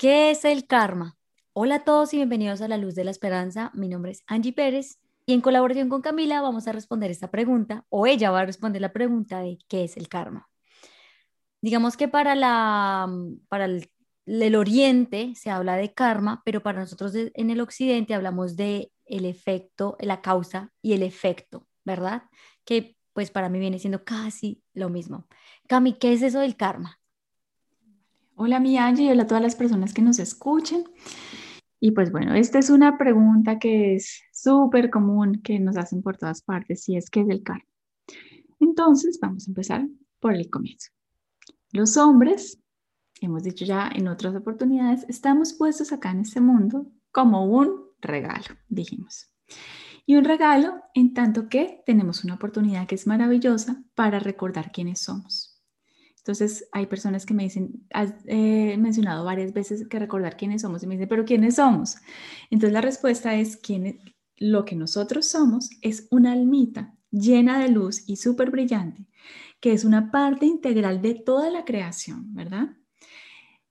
¿Qué es el karma? Hola a todos y bienvenidos a La Luz de la Esperanza. Mi nombre es Angie Pérez y en colaboración con Camila vamos a responder esta pregunta, o ella va a responder la pregunta de qué es el karma. Digamos que para, la, para el, oriente se habla de karma, pero para nosotros en el occidente hablamos de el efecto, la causa y el efecto, ¿verdad? Que pues para mí viene siendo casi lo mismo. Cami, ¿qué es eso del karma? Hola mi Angie hola a todas las personas que nos escuchen. Y pues bueno, esta es una pregunta que es súper común que nos hacen por todas partes y es ¿qué es el karma? Entonces vamos a empezar por el comienzo. Los hombres, hemos dicho ya en otras oportunidades, estamos puestos acá en este mundo como un regalo, dijimos. Y un regalo en tanto que tenemos una oportunidad que es maravillosa para recordar quiénes somos. Entonces, hay personas que me dicen, has eh, mencionado varias veces que recordar quiénes somos y me dicen, pero ¿quiénes somos? Entonces, la respuesta es, ¿quién, lo que nosotros somos es una almita llena de luz y súper brillante, que es una parte integral de toda la creación, ¿verdad?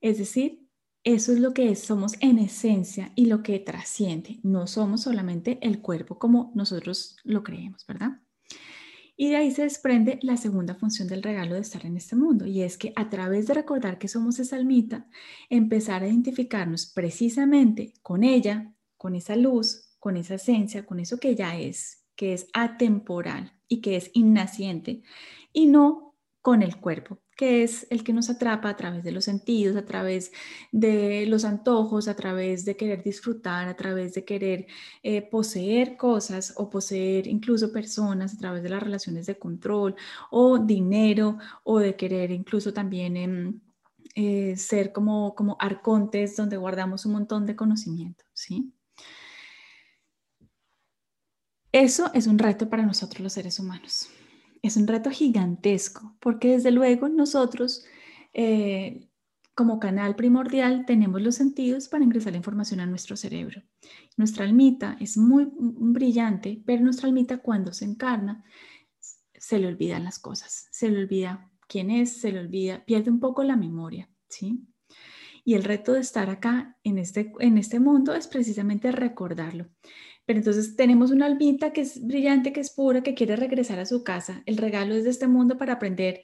Es decir, eso es lo que somos en esencia y lo que trasciende. No somos solamente el cuerpo como nosotros lo creemos, ¿verdad? Y de ahí se desprende la segunda función del regalo de estar en este mundo, y es que a través de recordar que somos esa almita, empezar a identificarnos precisamente con ella, con esa luz, con esa esencia, con eso que ya es, que es atemporal y que es innaciente, y no con el cuerpo, que es el que nos atrapa a través de los sentidos, a través de los antojos, a través de querer disfrutar, a través de querer eh, poseer cosas o poseer incluso personas, a través de las relaciones de control o dinero o de querer incluso también em, eh, ser como, como arcontes donde guardamos un montón de conocimiento, ¿sí? Eso es un reto para nosotros los seres humanos es un reto gigantesco, porque desde luego nosotros, eh, como canal primordial, tenemos los sentidos para ingresar la información a nuestro cerebro. Nuestra almita es muy brillante, pero nuestra almita cuando se encarna, se le olvidan las cosas, se le olvida quién es, se le olvida, pierde un poco la memoria, ¿sí? Y el reto de estar acá en este, en este mundo es precisamente recordarlo. Pero entonces tenemos una almita que es brillante, que es pura, que quiere regresar a su casa. El regalo es de este mundo para aprender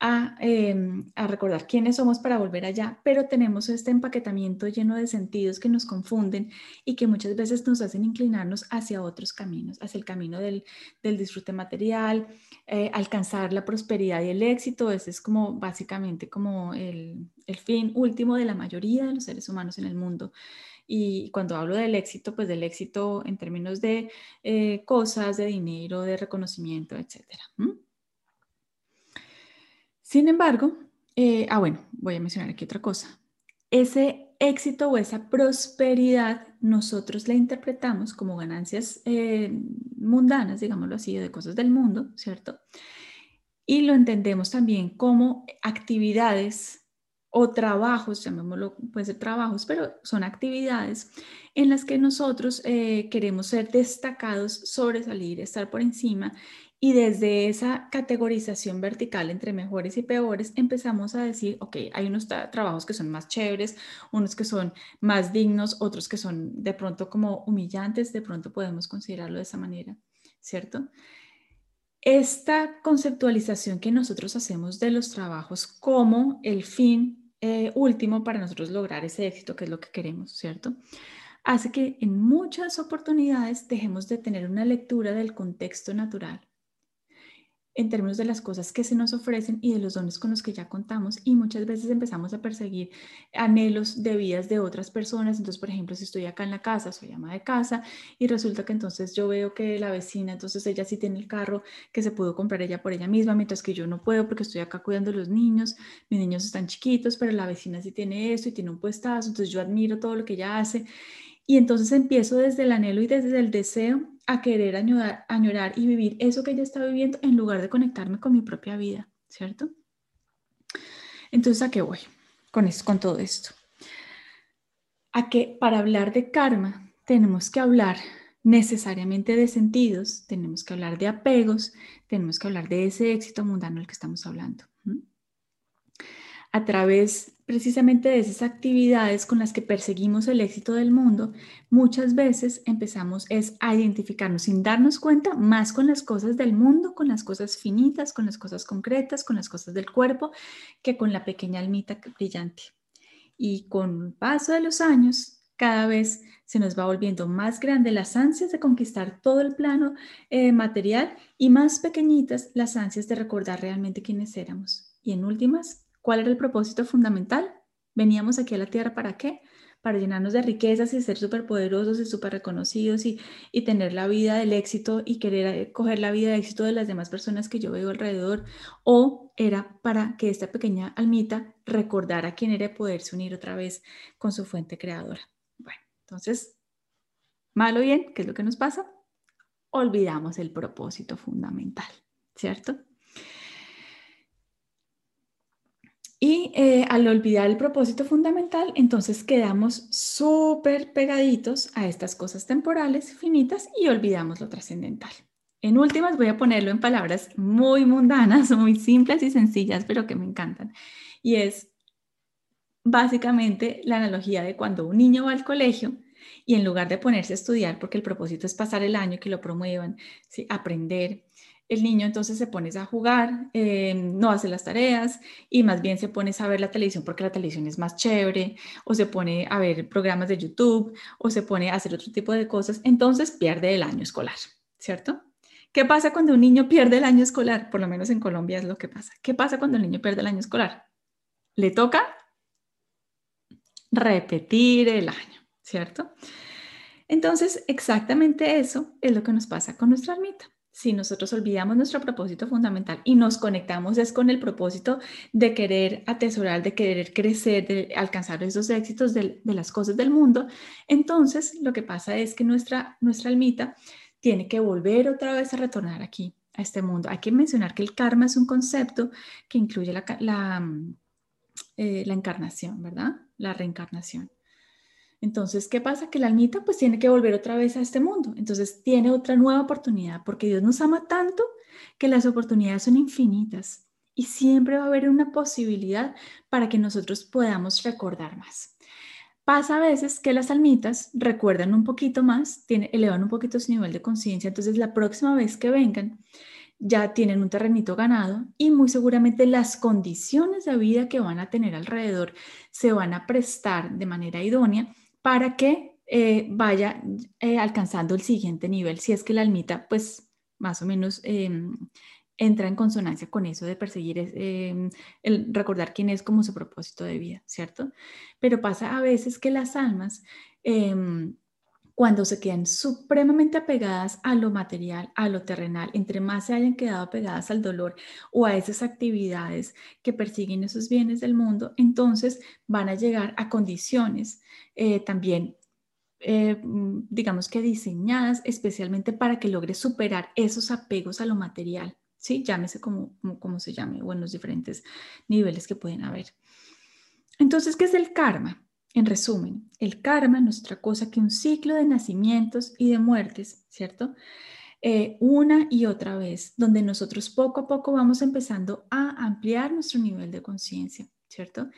a, em, a, recordar quiénes somos para volver allá, pero tenemos este empaquetamiento lleno de sentidos que nos confunden y que muchas veces nos hacen inclinarnos hacia otros caminos, hacia el camino del, del disfrute material, eh, alcanzar la prosperidad y el éxito. Ese es como básicamente como el, el fin último de la mayoría de los seres humanos en el mundo. Y cuando hablo del éxito, pues del éxito en términos de eh, cosas, de dinero, de reconocimiento, etc. Sin embargo, eh, ah, bueno, voy a mencionar aquí otra cosa. Ese éxito o esa prosperidad nosotros la interpretamos como ganancias eh, mundanas, digámoslo así, de cosas del mundo, ¿cierto? Y lo entendemos también como actividades o trabajos, llamémoslo, pueden ser trabajos, pero son actividades en las que nosotros eh, queremos ser destacados, sobresalir, estar por encima y desde esa categorización vertical entre mejores y peores empezamos a decir, ok, hay unos trabajos que son más chéveres, unos que son más dignos, otros que son de pronto como humillantes, de pronto podemos considerarlo de esa manera, ¿cierto? esta conceptualización que nosotros hacemos de los trabajos como el fin eh, último para nosotros lograr ese éxito, que es lo que queremos, ¿cierto? Hace que en muchas oportunidades dejemos de tener una lectura del contexto natural en términos de las cosas que se nos ofrecen y de los dones con los que ya contamos y muchas veces empezamos a perseguir anhelos de vidas de otras personas. Entonces, por ejemplo, si estoy acá en la casa, soy ama de casa y resulta que entonces yo veo que la vecina, entonces ella sí tiene el carro que se pudo comprar ella por ella misma, mientras que yo no puedo porque estoy acá cuidando a los niños, mis niños están chiquitos, pero la vecina sí tiene esto y tiene un puestazo, entonces yo admiro todo lo que ella hace y entonces empiezo desde el anhelo y desde el deseo a querer añorar, y vivir eso que ella está viviendo en lugar de conectarme con mi propia vida, ¿cierto? Entonces, ¿a qué voy con, con todo esto? A que para hablar de karma tenemos que hablar necesariamente de sentidos, tenemos que hablar de apegos, tenemos que hablar de ese éxito mundano del que estamos hablando. A través precisamente de esas actividades con las que perseguimos el éxito del mundo, muchas veces empezamos es a identificarnos sin darnos cuenta más con las cosas del mundo, con las cosas finitas, con las cosas concretas, con las cosas del cuerpo, que con la pequeña almita brillante. Y con el paso de los años, cada vez se nos va volviendo más grande las ansias de conquistar todo el plano eh, material y más pequeñitas las ansias de recordar realmente quiénes éramos. Y en últimas, ¿Cuál era el propósito fundamental? Veníamos aquí a la Tierra para qué? Para llenarnos de riquezas y ser súper poderosos y súper reconocidos y, y, tener la vida del éxito y querer eh, coger la vida de éxito de las demás personas que yo veo alrededor. O era para que esta pequeña almita recordara quién era y poderse unir otra vez con su fuente creadora. Bueno, entonces, malo bien, ¿qué es lo que nos pasa? Olvidamos el propósito fundamental, ¿cierto? Y eh, al olvidar el propósito fundamental, entonces quedamos súper pegaditos a estas cosas temporales, finitas, y olvidamos lo trascendental. En últimas, voy a ponerlo en palabras muy mundanas, muy simples y sencillas, pero que me encantan. Y es básicamente la analogía de cuando un niño va al colegio y en lugar de ponerse a estudiar, porque el propósito es pasar el año, que lo promuevan, ¿sí? aprender, el niño entonces se pone a jugar, eh, no hace las tareas y más bien se pone a ver la televisión porque la televisión es más chévere, o se pone a ver programas de YouTube, o se pone a hacer otro tipo de cosas, entonces pierde el año escolar, ¿cierto? ¿Qué pasa cuando un niño pierde el año escolar? Por lo menos en Colombia es lo que pasa. ¿Qué pasa cuando el niño pierde el año escolar? Le toca repetir el año, ¿cierto? Entonces, exactamente eso es lo que nos pasa con nuestra almita si nosotros olvidamos nuestro propósito fundamental y nos conectamos es con el propósito de querer atesorar, de querer crecer, de alcanzar esos éxitos de, las cosas del mundo, entonces lo que pasa es que nuestra, nuestra almita tiene que volver otra vez a retornar aquí, a este mundo. Hay que mencionar que el karma es un concepto que incluye la, la, eh, la encarnación, ¿verdad? La reencarnación. Entonces, ¿qué pasa? Que la almita pues tiene que volver otra vez a este mundo. Entonces, tiene otra nueva oportunidad porque Dios nos ama tanto que las oportunidades son infinitas y siempre va a haber una posibilidad para que nosotros podamos recordar más. Pasa a veces que las almitas recuerdan un poquito más, tiene, elevan un poquito su nivel de conciencia, entonces la próxima vez que vengan ya tienen un terrenito ganado y muy seguramente las condiciones de vida que van a tener alrededor se van a prestar de manera idónea para que eh, vaya eh, alcanzando el siguiente nivel, si es que la almita, pues más o menos em, entra en consonancia con eso de perseguir, em, el recordar quién es como su propósito de vida, ¿cierto? Pero pasa a veces que las almas em, cuando se quedan supremamente apegadas a lo material, a lo terrenal, entre más se hayan quedado apegadas al dolor o a esas actividades que persiguen esos bienes del mundo, entonces van a llegar a condiciones eh, también, eh, mm, digamos que diseñadas especialmente para que logre superar esos apegos a lo material, ¿sí? Llámese como, como se llame o en los diferentes niveles que pueden haber. Entonces, ¿qué es el karma? En resumen, el karma no es otra cosa que un ciclo de nacimientos y de muertes, ¿cierto? Eh, una y otra vez, donde nosotros poco a poco vamos empezando a ampliar nuestro nivel de conciencia, ¿cierto?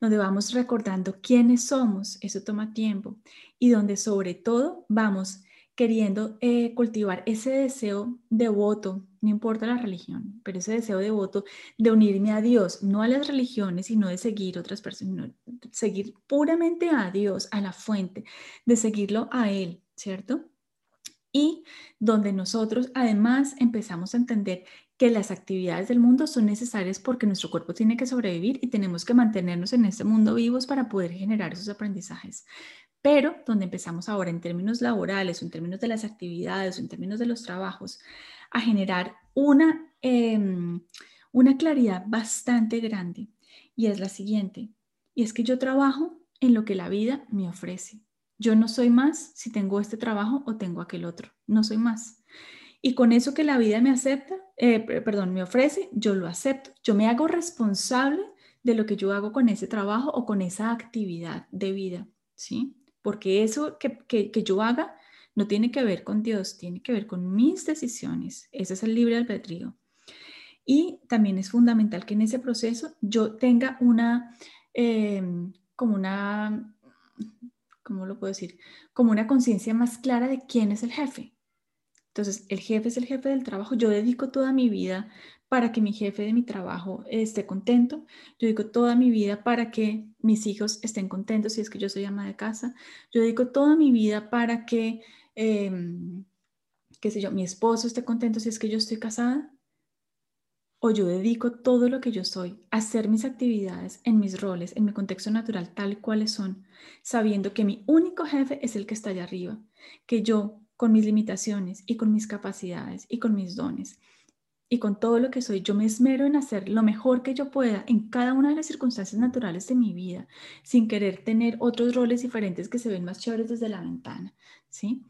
Donde vamos recordando quiénes somos, eso toma tiempo, y donde sobre todo vamos queriendo eh, cultivar ese deseo devoto, no importa la religión, pero ese deseo devoto de unirme a Dios, no a las religiones, sino de seguir otras personas, seguir puramente a Dios, a la fuente, de seguirlo a Él, ¿cierto? Y donde nosotros además empezamos a entender que las actividades del mundo son necesarias porque nuestro cuerpo tiene que sobrevivir y tenemos que mantenernos en este mundo vivos para poder generar esos aprendizajes pero donde empezamos ahora en términos laborales en términos de las actividades en términos de los trabajos a generar una, em, una claridad bastante grande y es la siguiente, y es que yo trabajo en lo que la vida me ofrece. Yo no soy más si tengo este trabajo o tengo aquel otro, no soy más. Y con eso que la vida me acepta, eh, perdón, me ofrece, yo lo acepto. Yo me hago responsable de lo que yo hago con ese trabajo o con esa actividad de vida, ¿sí? Porque eso que, yo haga no tiene que ver con Dios, tiene que ver con mis decisiones. Ese es el libre albedrío. Y también es fundamental que en ese proceso yo tenga una, eh, como una, ¿cómo lo puedo decir? Como una conciencia más clara de quién es el jefe. Entonces, el jefe es el jefe del trabajo. Yo dedico toda mi vida para que mi jefe de mi trabajo esté contento. Yo dedico toda mi vida para que mis hijos estén contentos si es que yo soy ama de casa. Yo dedico toda mi vida para que, em, qué sé yo, mi esposo esté contento si es que yo estoy casada. O yo dedico todo lo que yo soy a hacer mis actividades en mis roles, en mi contexto natural, tal cuales son, sabiendo que mi único jefe es el que está allá arriba, que yo con mis limitaciones y con mis capacidades y con mis dones y con todo lo que soy, yo me esmero en hacer lo mejor que yo pueda en cada una de las circunstancias naturales de mi vida, sin querer tener otros roles diferentes que se ven más chéveres desde la ventana, ¿sí?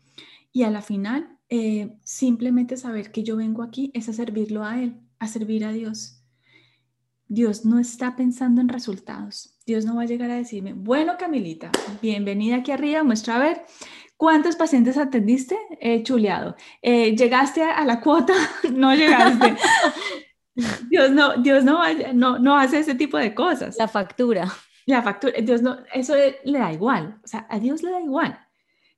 Y a la final, eh, simplemente saber que yo vengo aquí es a servirlo a Él, a servir a Dios. Dios no está pensando en resultados. Dios no va a llegar a decirme, bueno, Camilita, bienvenida aquí arriba, muestra a ver ¿Cuántos pacientes atendiste? Eh, chuleado. Eh, ¿Llegaste a la cuota? no llegaste. Dios no, Dios no, no, no hace ese tipo de cosas. La factura. La factura, Dios no, eso le da igual. O sea, a Dios le da igual.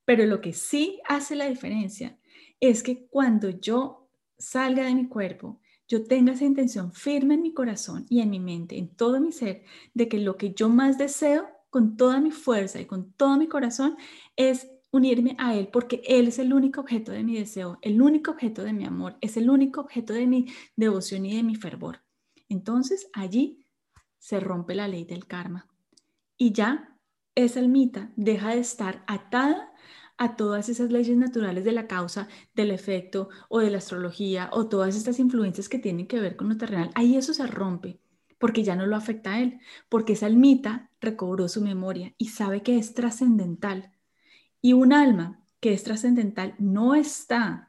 Pero lo que sí hace la diferencia es que cuando yo salga de mi cuerpo, yo tenga esa intención firme en mi corazón y en mi mente, en todo mi ser, de que lo que yo más deseo con toda mi fuerza y con todo mi corazón es unirme a Él porque Él es el único objeto de mi deseo, el único objeto de mi amor, es el único objeto de mi devoción y de mi fervor. Entonces allí se rompe la ley del karma y ya esa almita deja de estar atada a todas esas leyes naturales de la causa, del efecto o de la astrología o todas estas influencias que tienen que ver con lo terrenal. Ahí eso se rompe porque ya no lo afecta a él, porque esa almita recobró su memoria y sabe que es trascendental y un alma que es trascendental no está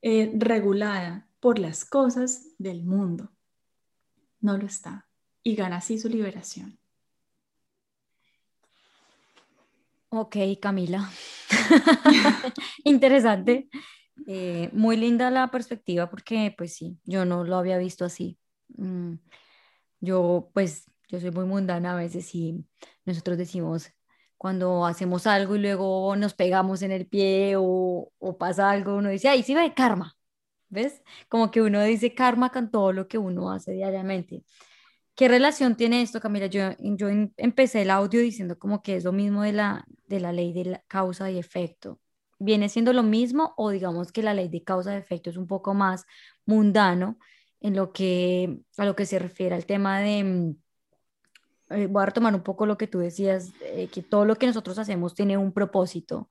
eh, regulada por las cosas del mundo. No lo está. Y gana así su liberación. Ok, Camila. Interesante. Eh, muy linda la perspectiva porque, pues sí, yo no lo había visto así. Mm, yo, pues, yo soy muy mundana a veces y nosotros decimos, cuando hacemos algo y luego nos pegamos en el pie o, pasa algo, uno dice, ahí sí ve karma, ¿ves? Como que uno dice karma con todo lo que uno hace diariamente. ¿Qué relación tiene esto, Camila? Yo, yo empecé el audio diciendo como que es lo mismo de la, de la ley de la causa y efecto. ¿Viene siendo lo mismo o digamos que la ley de causa y efecto es un poco más mundano en lo que, a lo que se refiere al tema de mm, eh, voy a retomar un poco lo que tú decías, eh, que todo lo que nosotros hacemos tiene un propósito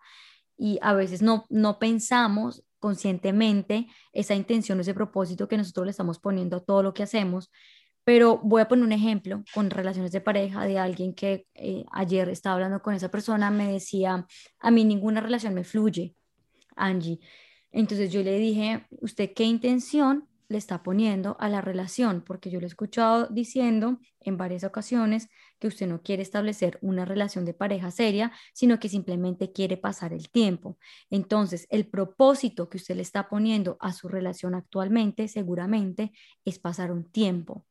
y a veces no, no pensamos conscientemente esa intención, ese propósito que nosotros le estamos poniendo a todo lo que hacemos. Pero voy a poner un ejemplo con relaciones de pareja de alguien que eh, ayer estaba hablando con esa persona, me decía, a mí ninguna relación me fluye, Angie. Entonces yo le dije, ¿usted qué intención le está poniendo a la relación, porque yo lo he escuchado diciendo en varias ocasiones que usted no quiere establecer una relación de pareja seria, sino que simplemente quiere pasar el tiempo. Entonces, el propósito que usted le está poniendo a su relación actualmente seguramente es pasar un tiempo.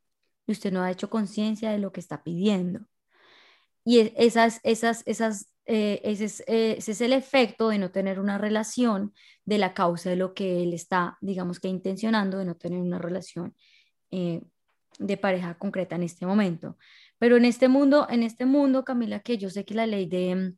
Y usted no ha hecho conciencia de lo que está pidiendo. Y esas, esas, esas eh, ese, es, eh, ese, es, el efecto de no tener una relación de la causa de lo que él está, digamos que intencionando, de no tener una relación eh, de pareja concreta en este momento. Pero en este mundo, en este mundo, Camila, que yo sé que la ley de,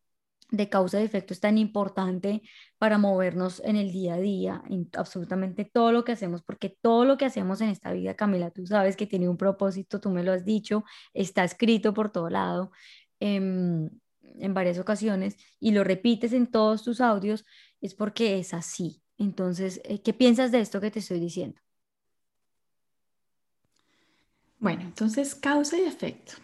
de causa y efecto es tan importante para movernos en el día a día, en absolutamente todo lo que hacemos, porque todo lo que hacemos en esta vida, Camila, tú sabes que tiene un propósito, tú me lo has dicho, está escrito por todo lado. En varias ocasiones y lo repites en todos tus audios, es porque es así. Entonces, eh, ¿qué piensas de esto que te estoy diciendo? Bueno, entonces causa y efecto.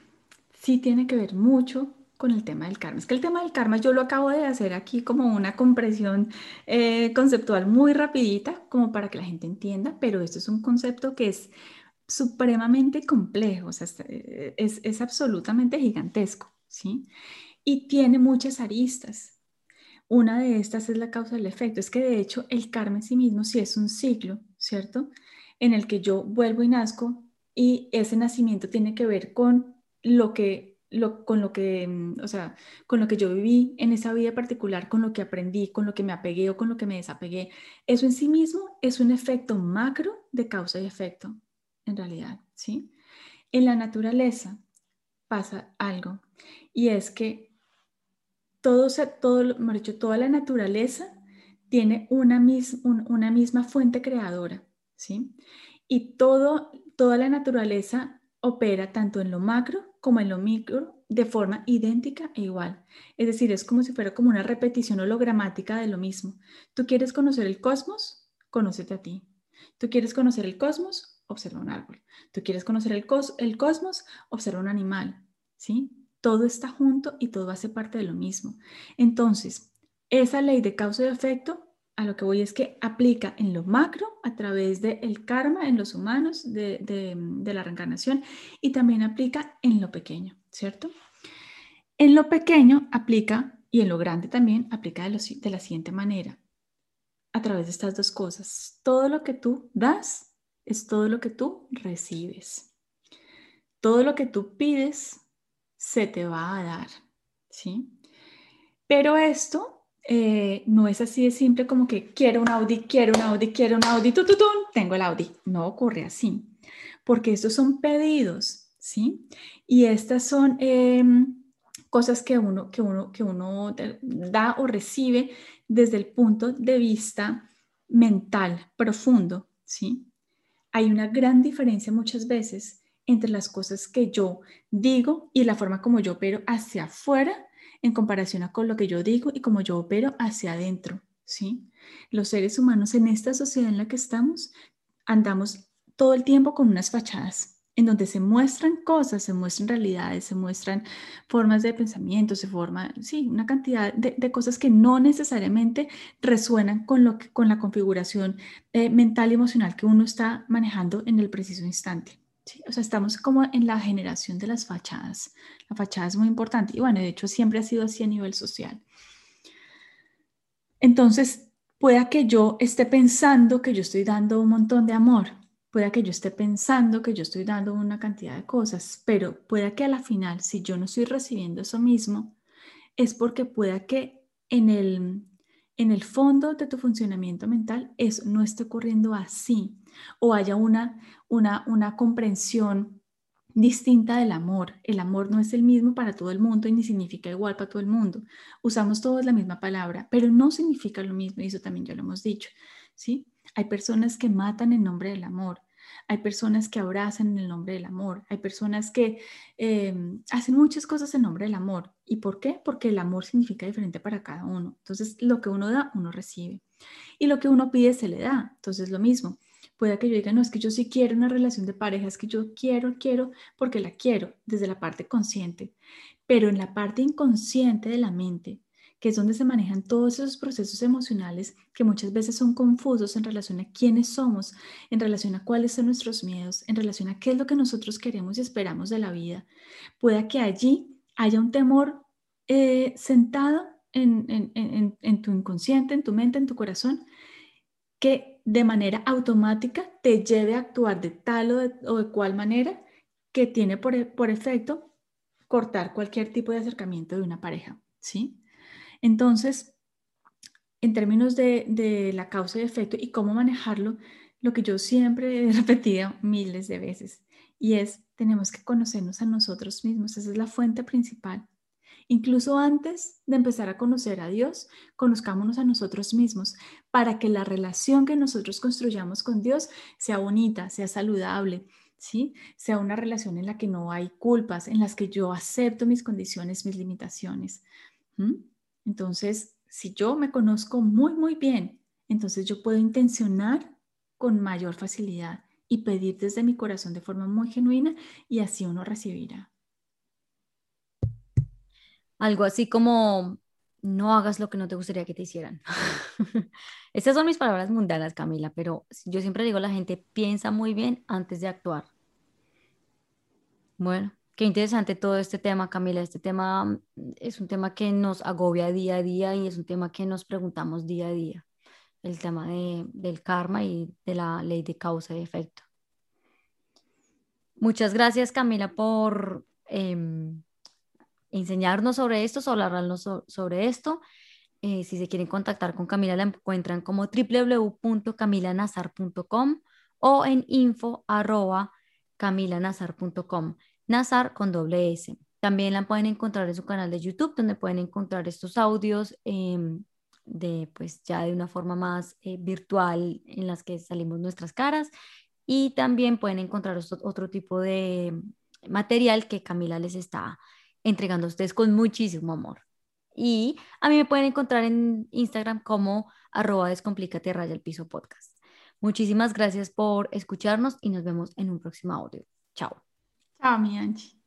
Sí tiene que ver mucho con el tema del karma. Es que el tema del karma yo lo acabo de hacer aquí como una compresión eh, conceptual muy rapidita, como para que la gente entienda, pero esto es un concepto que es supremamente complejo, o sea, es, es absolutamente gigantesco, ¿sí? Y tiene muchas aristas. Una de estas es la causa del efecto. Es que de hecho el karma en sí mismo sí es un ciclo, ¿cierto? En el que yo vuelvo y nazco y ese nacimiento tiene que ver con lo que, lo, con lo que, mm, o sea, con lo que yo viví en esa vida particular, con lo que aprendí, con lo que me apegué o con lo que me desapegué. Eso en sí mismo es un efecto macro de causa y efecto, en realidad, ¿sí? En la naturaleza pasa algo y es que todo, todo, dicho, toda la naturaleza tiene una, una misma fuente creadora, ¿sí? Y todo, toda la naturaleza opera tanto en lo macro como en lo micro de forma idéntica e igual. Es decir, es como si fuera como una repetición hologramática de lo mismo. Tú quieres conocer el cosmos, conócete a ti. Tú quieres conocer el cosmos, observa un árbol. Tú quieres conocer el, el cosmos, observa un animal. ¿Sí? Todo está junto y todo hace parte de lo mismo. Entonces, esa ley de causa y efecto a lo que voy es que aplica en lo macro a través del karma en los humanos, de, la reencarnación, y también aplica en lo pequeño, ¿cierto? En lo pequeño aplica, y en lo grande también, aplica de, de la siguiente manera, a través de estas dos cosas. Todo lo que tú das es todo lo que tú recibes. Todo lo que tú pides se te va a dar, ¿sí? Pero esto eh, no es así de simple como que quiero un Audi, quiero un Audi, quiero un Audi, tu, tengo el Audi. No ocurre así, porque estos son pedidos, ¿sí? Y estas son em, cosas que uno, que, uno, que uno da o recibe desde el punto de vista mental profundo, ¿sí? Hay una gran diferencia muchas veces entre las cosas que yo digo y la forma como yo opero hacia afuera en comparación a con lo que yo digo y como yo opero hacia adentro, ¿sí? Los seres humanos en esta sociedad en la que estamos andamos todo el tiempo con unas fachadas en donde se muestran cosas, se muestran realidades, se muestran formas de pensamiento, se forma, sí, una cantidad de, cosas que no necesariamente resuenan con, lo que, con la configuración eh, mental y emocional que uno está manejando en el preciso instante. O sea, estamos como en la generación de las fachadas. La fachada es muy importante y bueno, de hecho siempre ha sido así a nivel social. Entonces, pueda que yo esté pensando que yo estoy dando un montón de amor, pueda que yo esté pensando que yo estoy dando una cantidad de cosas, pero pueda que a la final, si yo no estoy recibiendo eso mismo, es porque pueda que en el, en el fondo de tu funcionamiento mental eso no esté ocurriendo así o haya una, una, una comprensión distinta del amor. El amor no es el mismo para todo el mundo y ni significa igual para todo el mundo. Usamos todos la misma palabra, pero no significa lo mismo y eso también ya lo hemos dicho, ¿sí? Hay personas que matan en nombre del amor, hay personas que abrazan en el nombre del amor, hay personas que eh, hacen muchas cosas en nombre del amor. ¿Y por qué? Porque el amor significa diferente para cada uno. Entonces, lo que uno da, uno recibe. Y lo que uno pide, se le da. Entonces, lo mismo. Puede que yo diga, no, es que yo sí quiero una relación de pareja, es que yo quiero, quiero, porque la quiero desde la parte consciente. Pero en la parte inconsciente de la mente, que es donde se manejan todos esos procesos emocionales que muchas veces son confusos en relación a quiénes somos, en relación a cuáles son nuestros miedos, en relación a qué es lo que nosotros queremos y esperamos de la vida. Pueda que allí haya un temor eh, sentado en, en tu inconsciente, en tu mente, en tu corazón, que de manera automática te lleve a actuar de tal o de, cual manera que tiene por, por, efecto cortar cualquier tipo de acercamiento de una pareja, ¿sí? Entonces, en términos de, la causa y efecto y cómo manejarlo, lo que yo siempre he repetido miles de veces y es, tenemos que conocernos a nosotros mismos, esa es la fuente principal Incluso antes de empezar a conocer a Dios, conozcámonos a nosotros mismos para que la relación que nosotros construyamos con Dios sea bonita, sea saludable, ¿sí? Sea una relación en la que no hay culpas, en las que yo acepto mis condiciones, mis limitaciones. Entonces, si yo me conozco muy, muy bien, entonces yo puedo intencionar con mayor facilidad y pedir desde mi corazón de forma muy genuina y así uno recibirá. Algo así como, no hagas lo que no te gustaría que te hicieran. Estas son mis palabras mundanas, Camila, pero yo siempre digo, la gente piensa muy bien antes de actuar. Bueno, qué interesante todo este tema, Camila. Este tema mm, es un tema que nos agobia día a día y es un tema que nos preguntamos día a día. El tema de, del karma y de la ley de causa y efecto. Muchas gracias Camila por em, enseñarnos sobre esto, hablarnos sobre esto. Eh, si se quieren contactar con Camila, la encuentran como www.camilanazar.com o en info. Nazar con doble S. También la pueden encontrar en su canal de YouTube, donde pueden encontrar estos audios em, de, pues, ya de una forma más eh, virtual en las que salimos nuestras caras. Y también pueden encontrar otro tipo de material que Camila les está entregando a ustedes con muchísimo amor. Y a mí me pueden encontrar en Instagram como arroba descomplícate raya el piso podcast. Muchísimas gracias por escucharnos y nos vemos en un próximo audio. Chao. Chao, mi Angie.